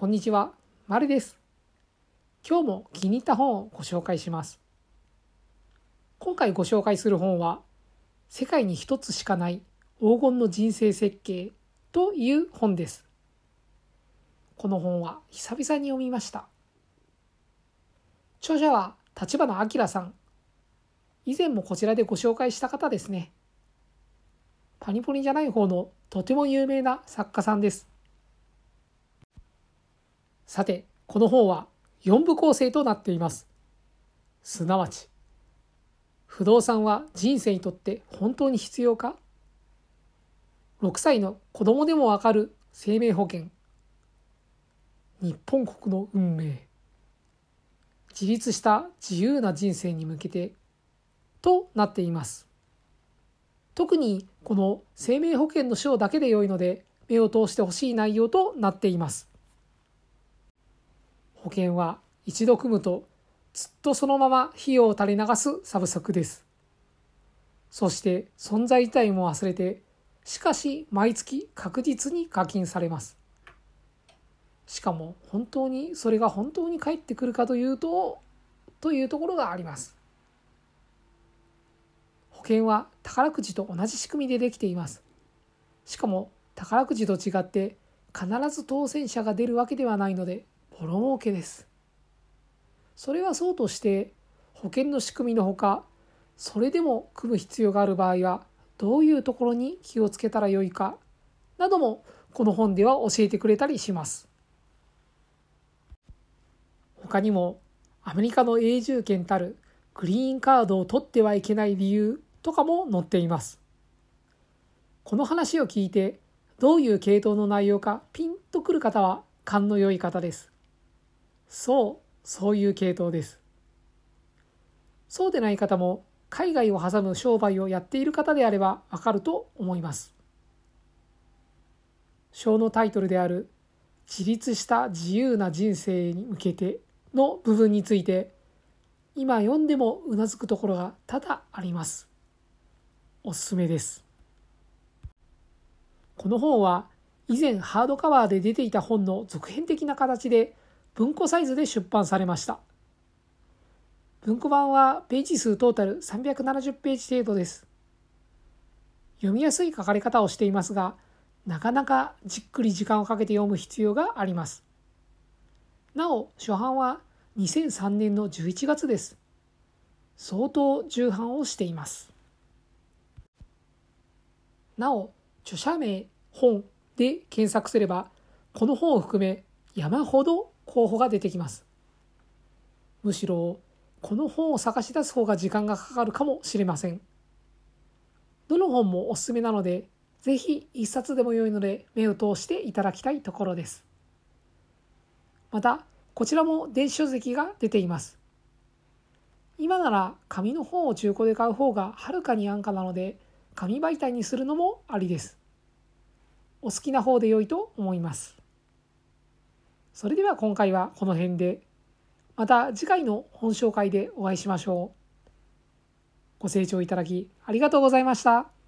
こんにちは、まるです。今日も気に入った本をご紹介します。今回ご紹介する本は、世界に一つしかない黄金の人生設計という本です。この本は久々に読みました。著者は立花明さん。以前もこちらでご紹介した方ですね。パニポニじゃない方のとても有名な作家さんです。さて、この本は4部構成となっています。すなわち、不動産は人生にとって本当に必要か ?6 歳の子供でもわかる生命保険。日本国の運命。自立した自由な人生に向けてとなっています。特にこの生命保険の章だけで良いので目を通してほしい内容となっています。保険は一度組むとずっとそのまま費用を垂れ流すサブスクです。そして存在自体も忘れて、しかし毎月確実に課金されます。しかも本当にそれが本当に返ってくるかというと、というところがあります。保険は宝くじと同じ仕組みでできています。しかも宝くじと違って必ず当選者が出るわけではないのでボロ儲けです。それはそうとして保険の仕組みのほかそれでも組む必要がある場合はどういうところに気をつけたらよいかなどもこの本では教えてくれたりします。他にもアメリカの永住権たるグリーンカードを取ってはいけない理由とかも載っています。この話を聞いてどういう系統の内容かピンとくる方は勘の良い方です。そう、そういう系統です。そうでない方も海外を挟む商売をやっている方であればわかると思います。章のタイトルである自立した自由な人生に向けての部分について今読んでもうなずくところが多々あります。おすすめです。この本は以前ハードカバーで出ていた本の続編的な形で文庫サイズで出版されました。文庫版はページ数トータル370ページ程度です。読みやすい書かれ方をしていますが、なかなかじっくり時間をかけて読む必要があります。なお、初版は2003年の11月です。相当重版をしています。なお、著者名、本で検索すれば、この本を含め山ほど候補が出てきます。むしろ、この本を探し出す方が時間がかかるかもしれません。どの本もおすすめなので、ぜひ一冊でも良いので目を通していただきたいところです。また、こちらも電子書籍が出ています。今なら紙の本を中古で買う方がはるかに安価なので、紙媒体にするのもありです。お好きな方で良いと思います。それでは今回はこの辺で、また次回の本紹介でお会いしましょう。ご清聴いただきありがとうございました。